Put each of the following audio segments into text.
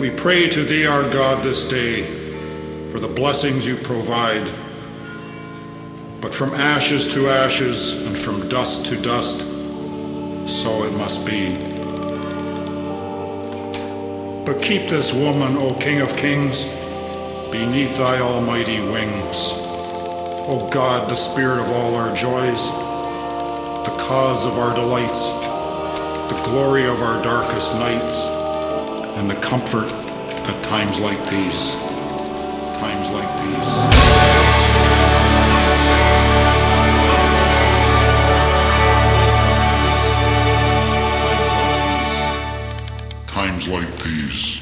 We pray to Thee, our God, this day for the blessings you provide. But from ashes to ashes and from dust to dust, so it must be. But keep this woman, O King of Kings beneath thy almighty wings. O God, the spirit of all our joys, the cause of our delights, the glory of our darkest nights, and the comfort at times like these. Times like these. times like these.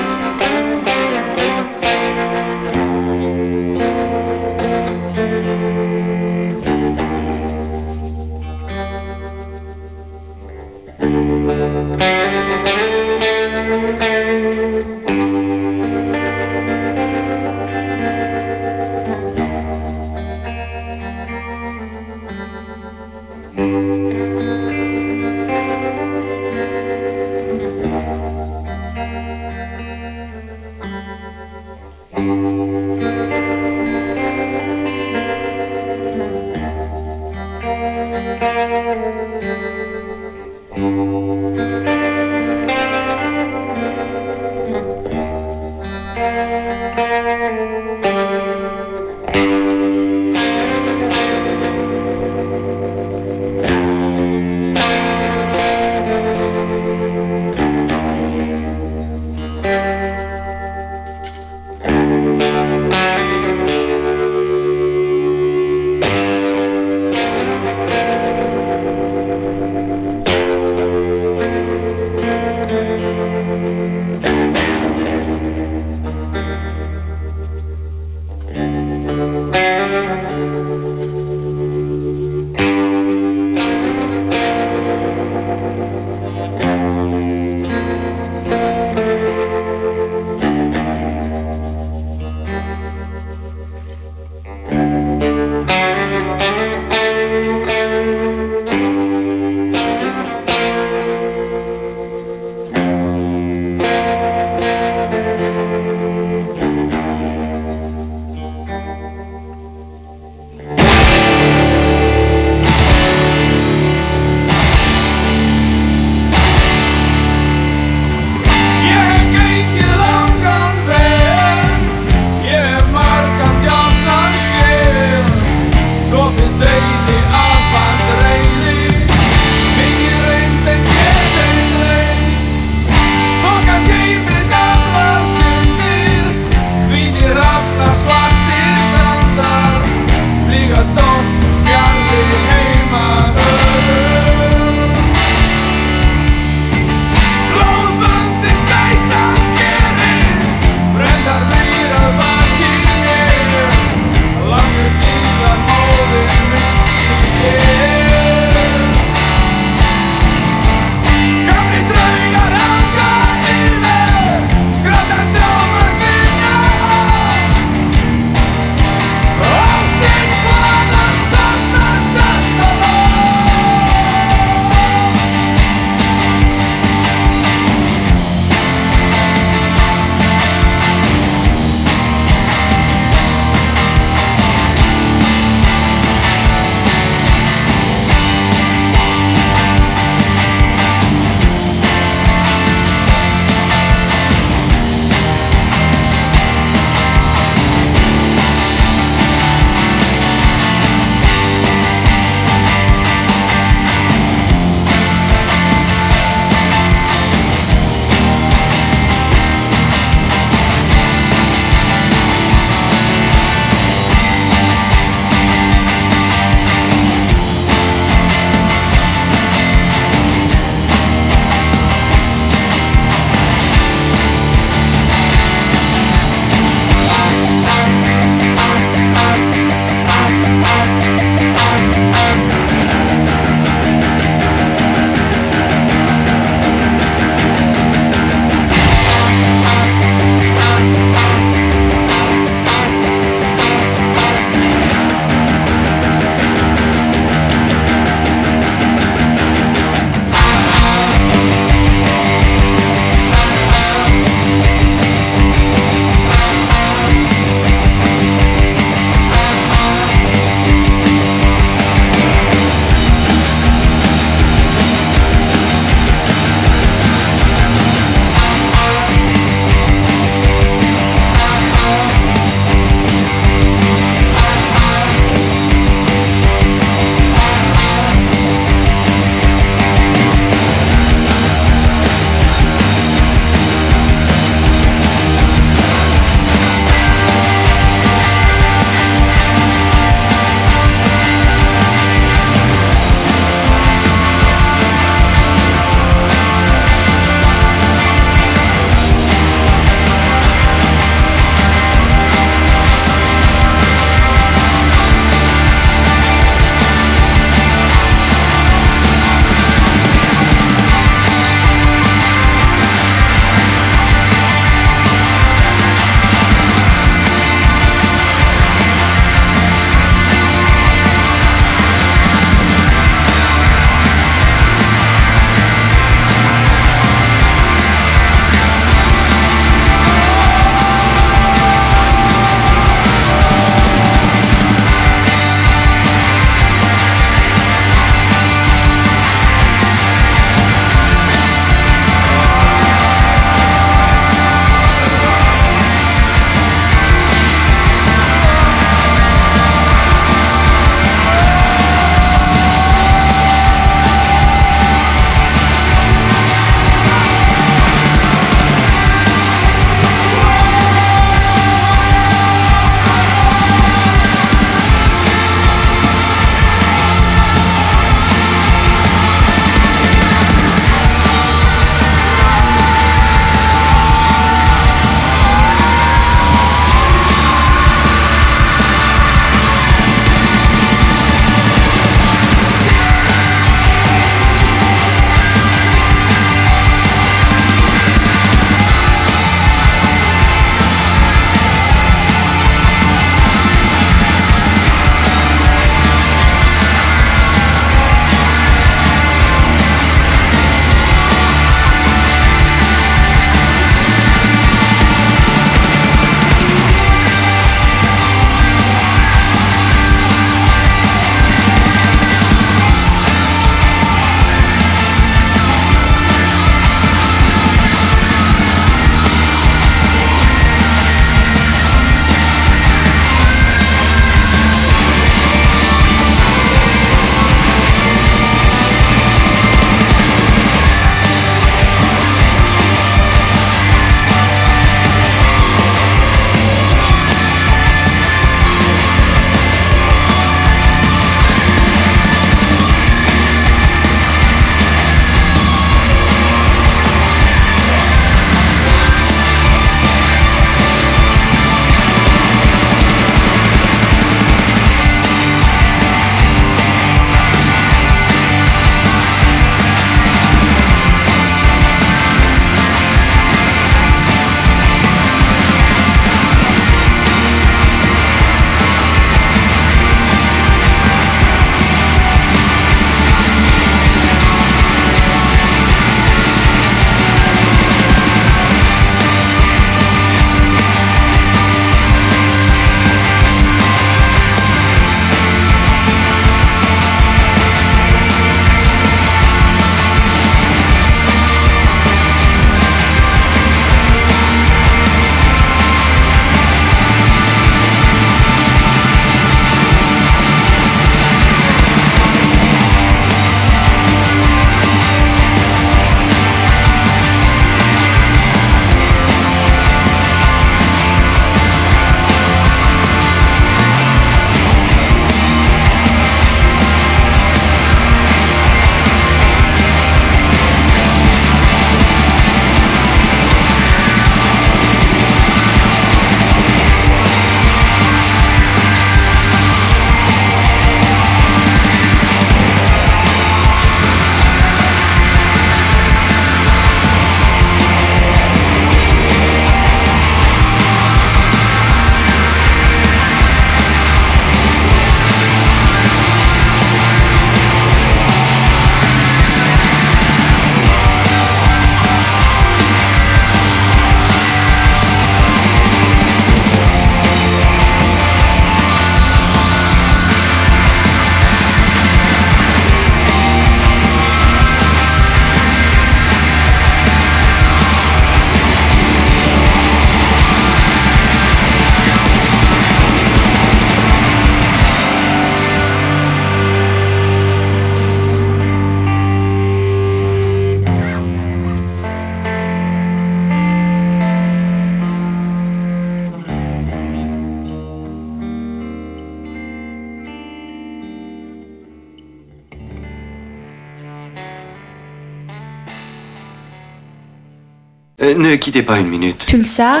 ne quittez pas une minute. Pulsar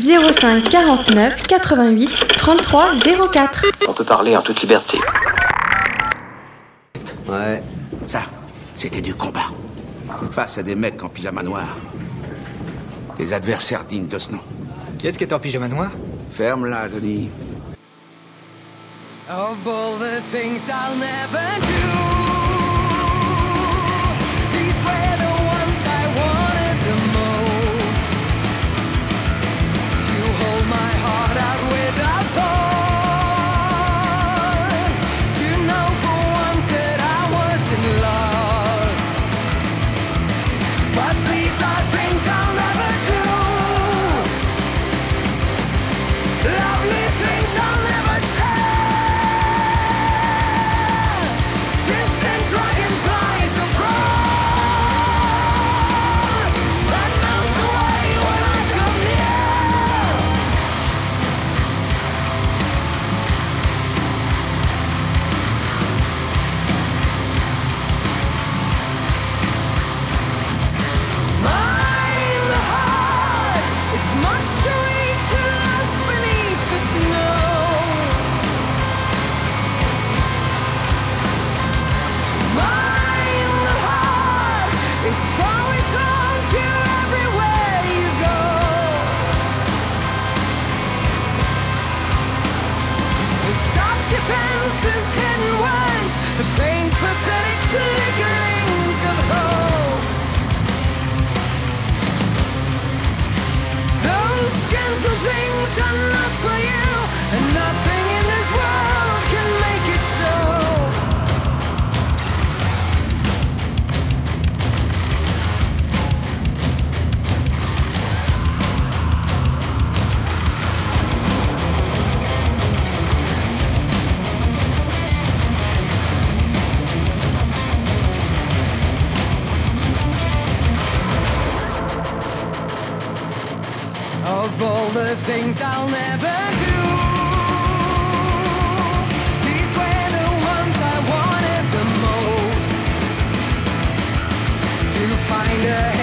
05 49 88 33 04. On peut parler en toute liberté. Ouais. Ça, c'était du combat. Face à des mecs en pyjama noir. Des adversaires dignes de ce nom. Qui est-ce qui est en pyjama noir Ferme-la, Denis. Of all the things I'll never do. the things I'll never do. These were the ones I wanted the most to find a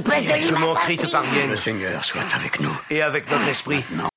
Que Le Seigneur soit avec nous. Et avec notre esprit. Non.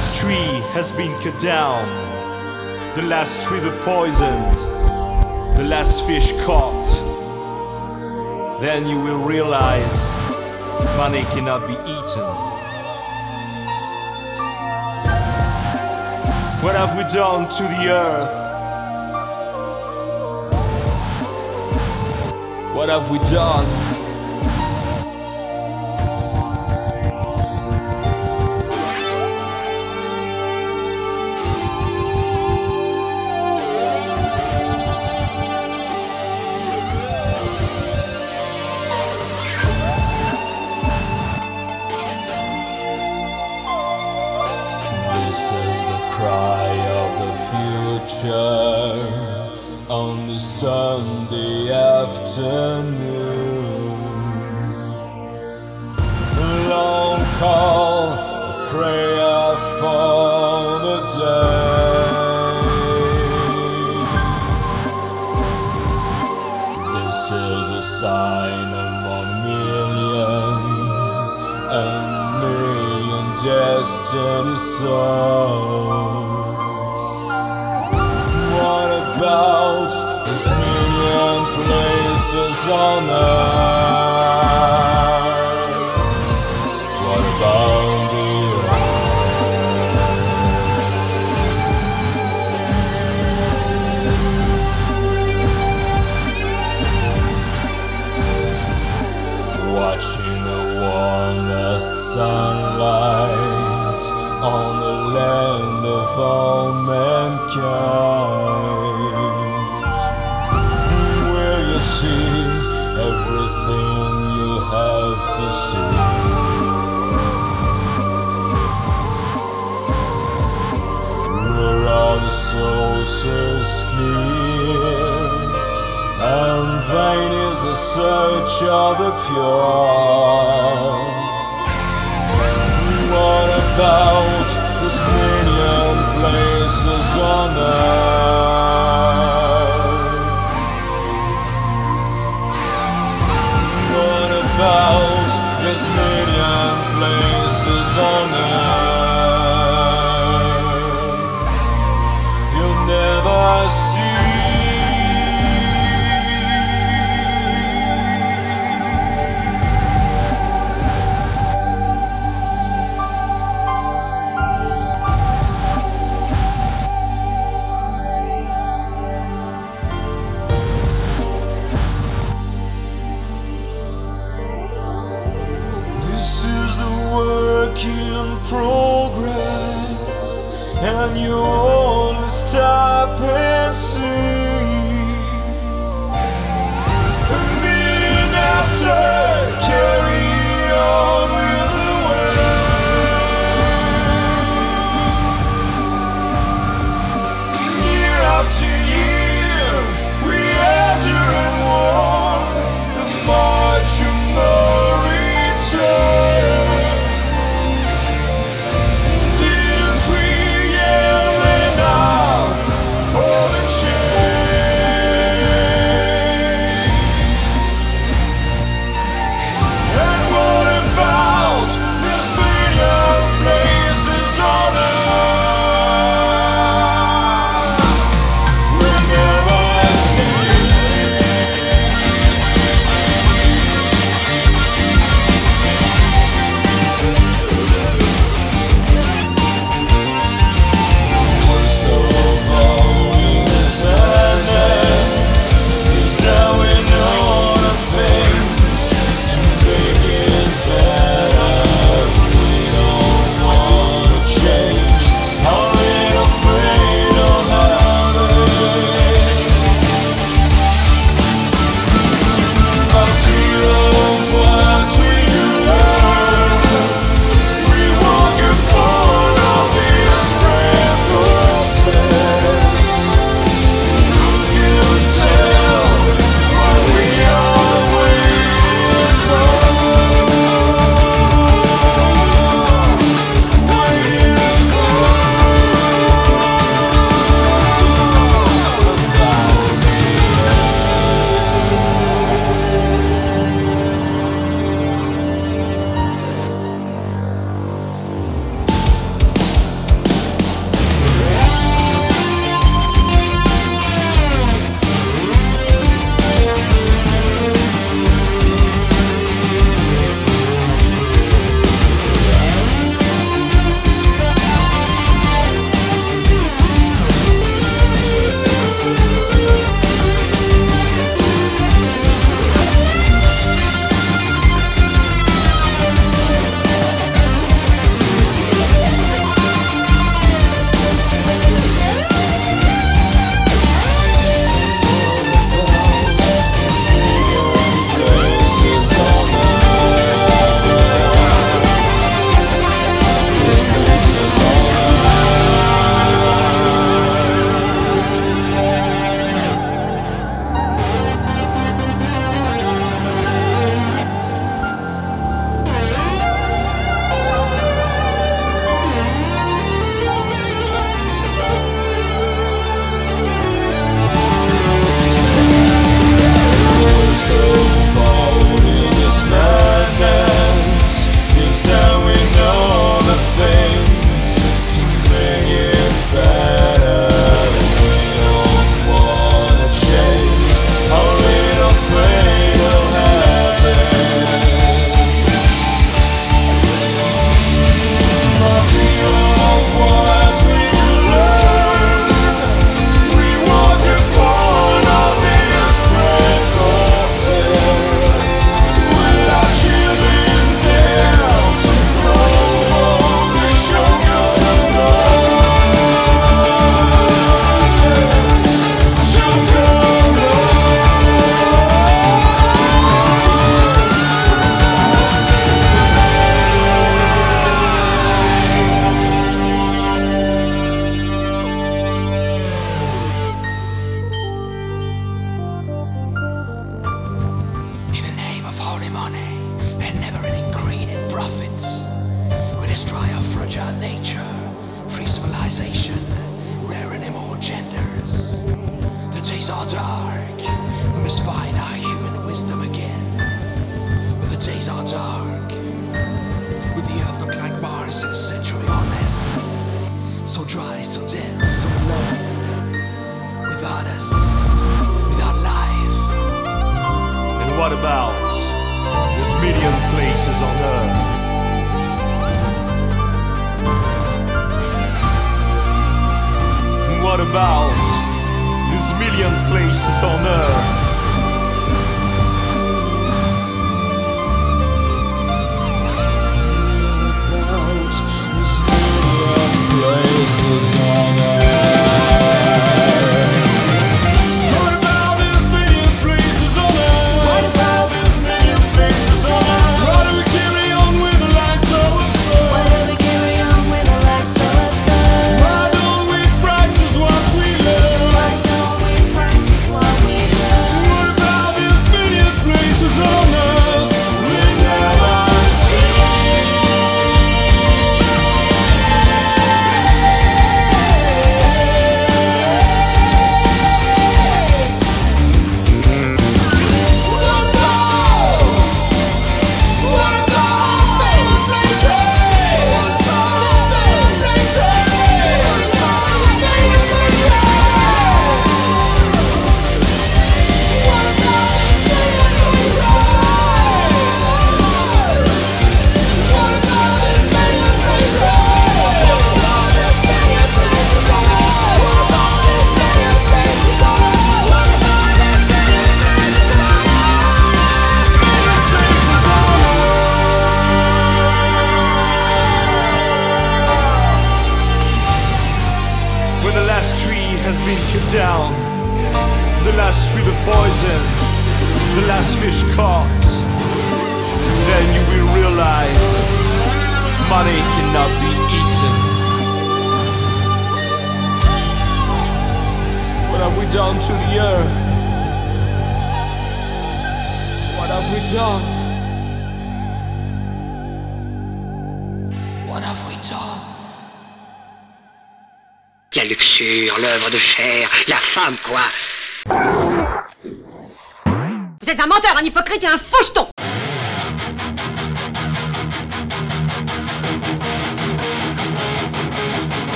last tree has been cut down, the last river poisoned, the last fish caught. Then you will realize money cannot be eaten. What have we done to the earth? What have we done?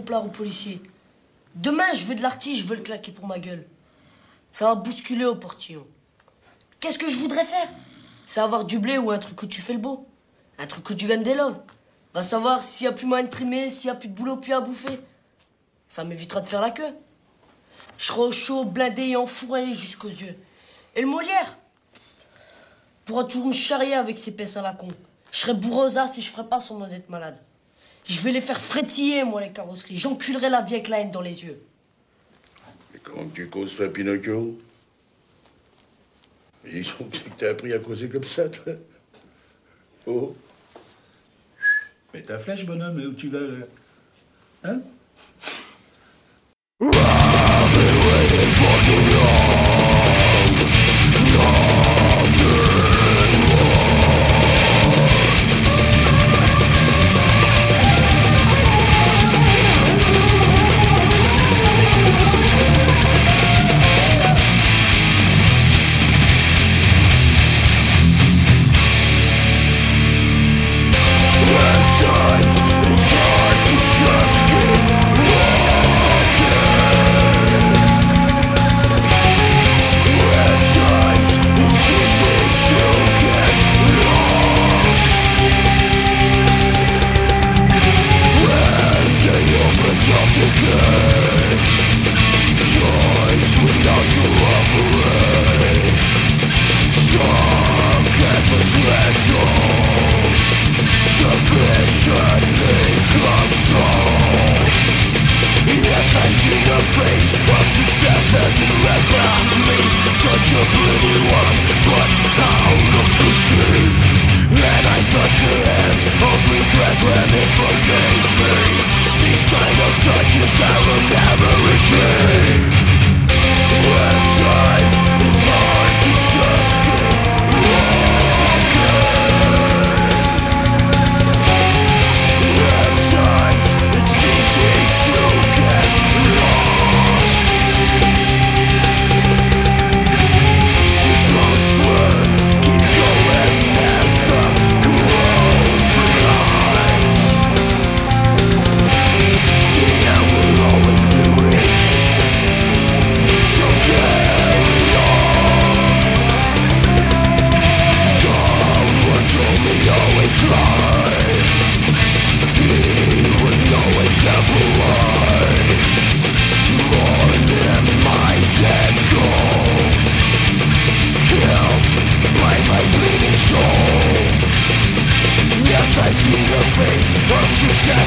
pour plaire Demain, je veux de l'artiste, je veux le claquer pour ma gueule. Ça va bousculer au portillon. Qu'est-ce que je voudrais faire C'est avoir du blé ou un truc où tu fais le beau. Un truc où tu gagnes des loves. Va savoir s'il y a plus moyen de trimer, s'il y a plus de boulot, plus à bouffer. Ça m'évitera de faire la queue. Je serai au chaud, blindé et enfourré jusqu'aux yeux. Et le Molière pourra toujours me charrier avec ses pèses à la con. Je serai bourrosa si je ferai pas son d'être malade. Je vais les faire frétiller, moi, les carrosseries. J'enculerai la vie avec la haine dans les yeux. Mais comment tu causes, toi, Pinocchio Ils ont dit que t'as appris à causer comme ça, toi. Oh. Mets ta flèche, bonhomme, où tu vas, là Hein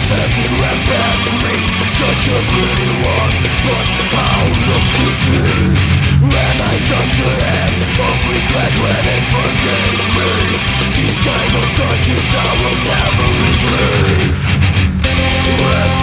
says it me Such a pretty one, but how not to seize When I touch your hand of regret when it forgave me These kind of touches I will never retrieve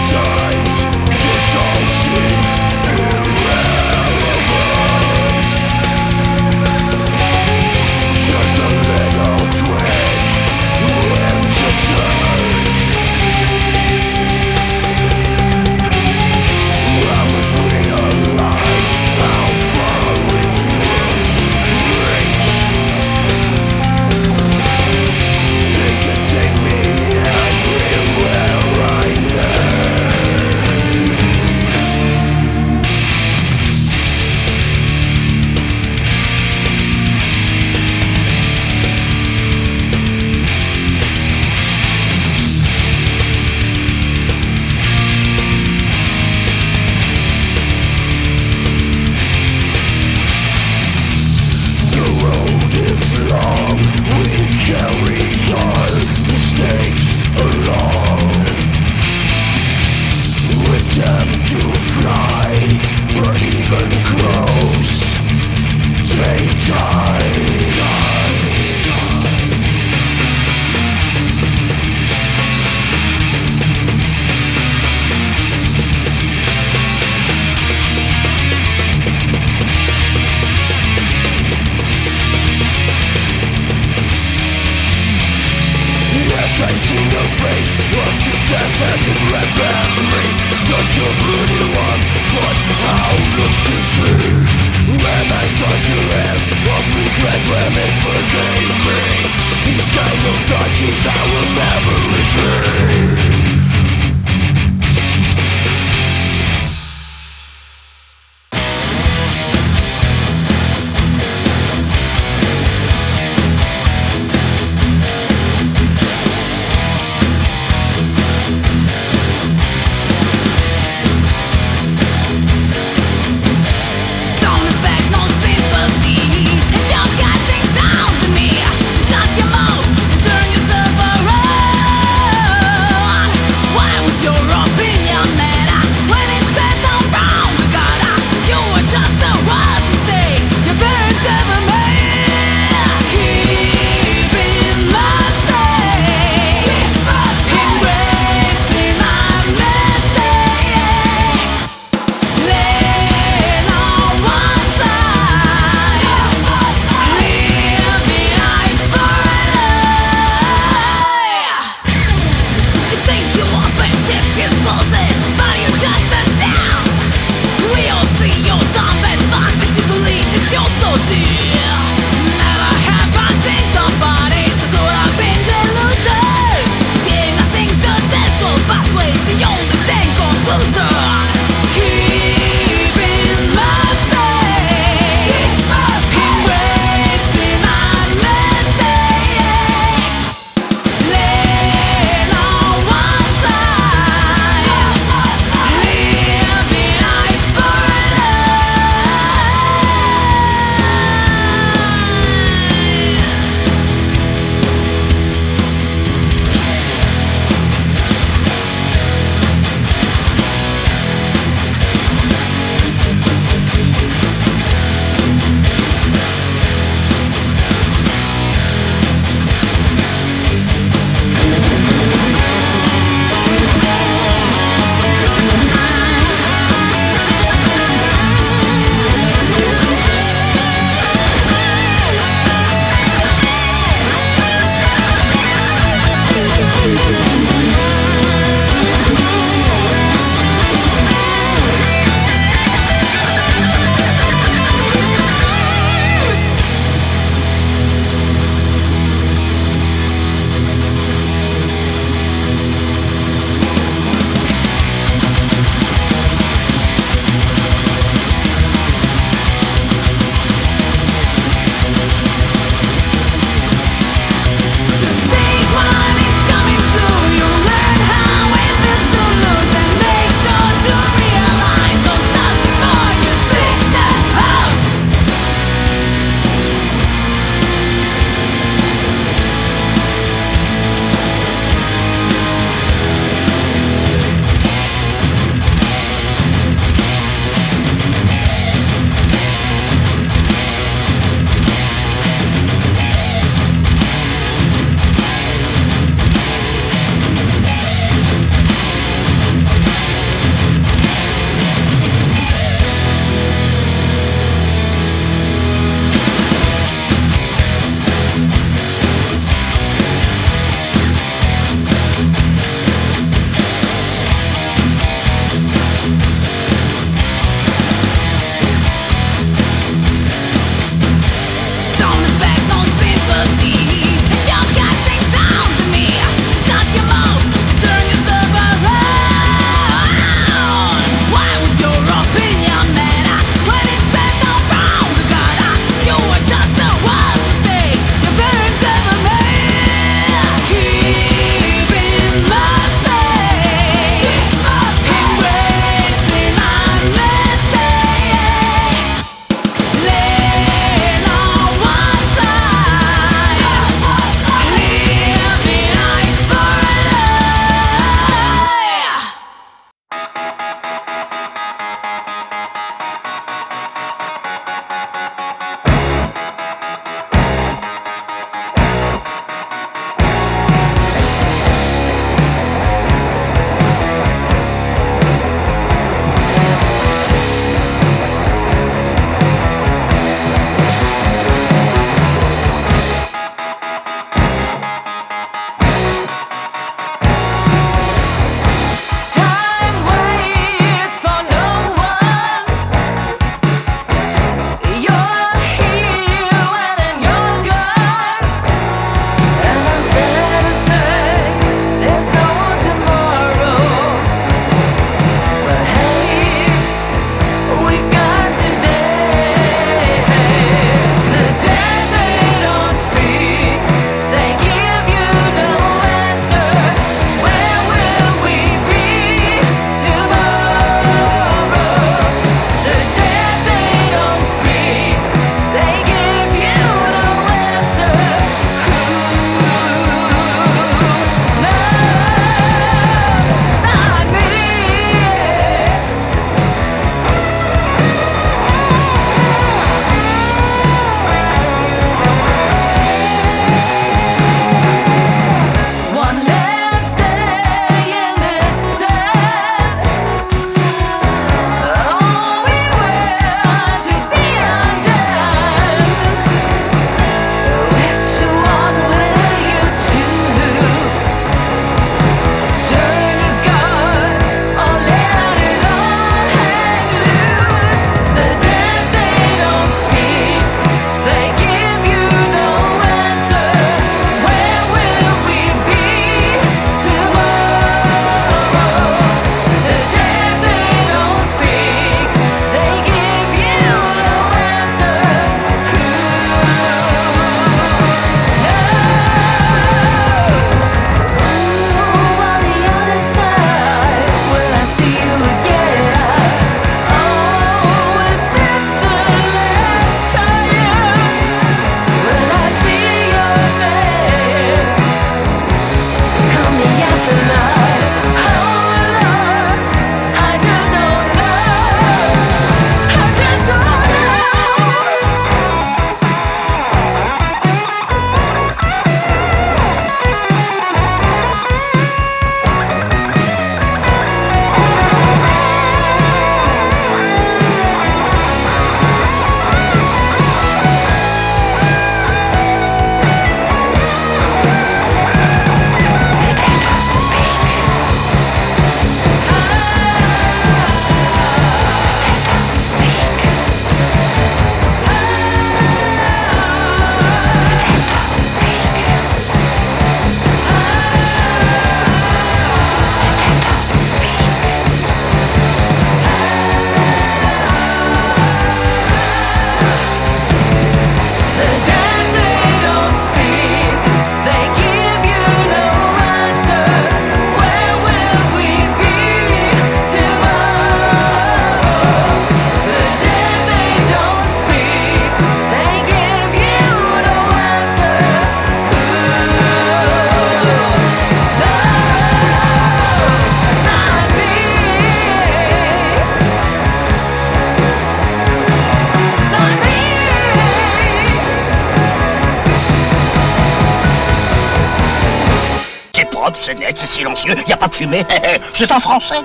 silencieux, il a pas de fumée. C'est un français.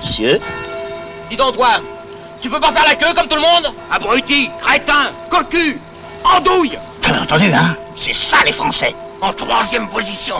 Monsieur Dis donc, toi, tu peux pas faire la queue comme tout le monde Abruti, crétin, cocu, andouille T'as entendu, hein C'est ça, les Français En troisième position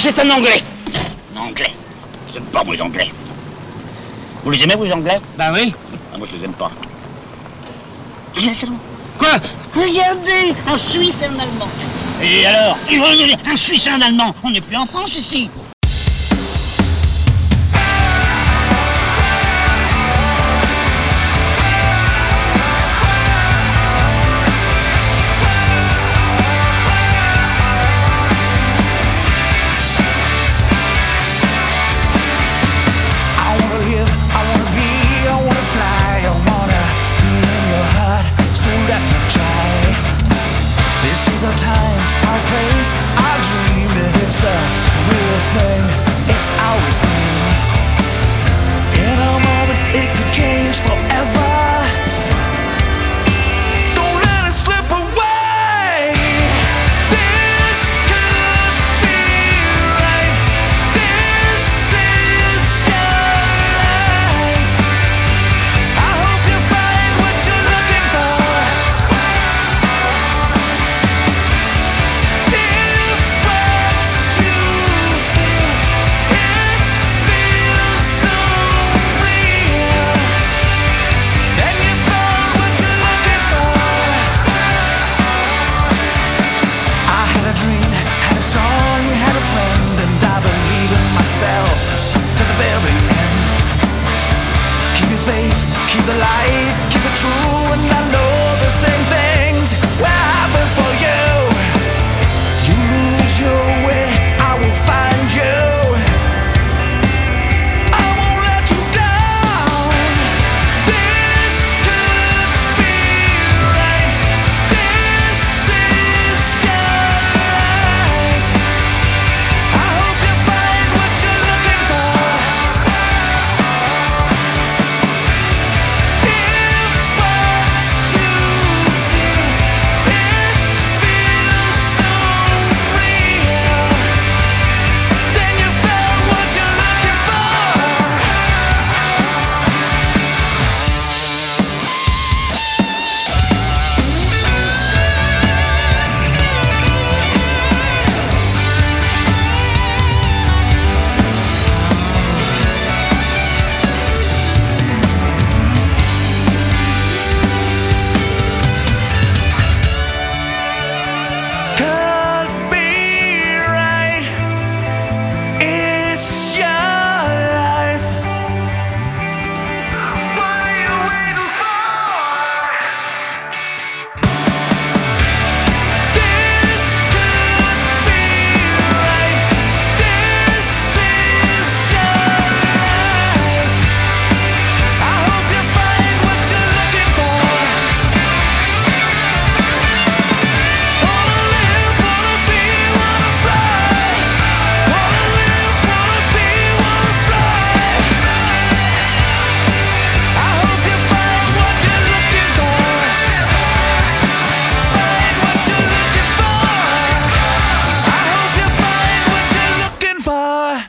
c'est un Anglais. Un Anglais. n'aime pas, moi, les Anglais. Vous les aimez, vous, les Anglais Ben oui. Ah, moi, je les aime pas. Quoi Regardez Un Suisse et un Allemand. Et alors Un Suisse et un Allemand. On n'est plus en France, ici.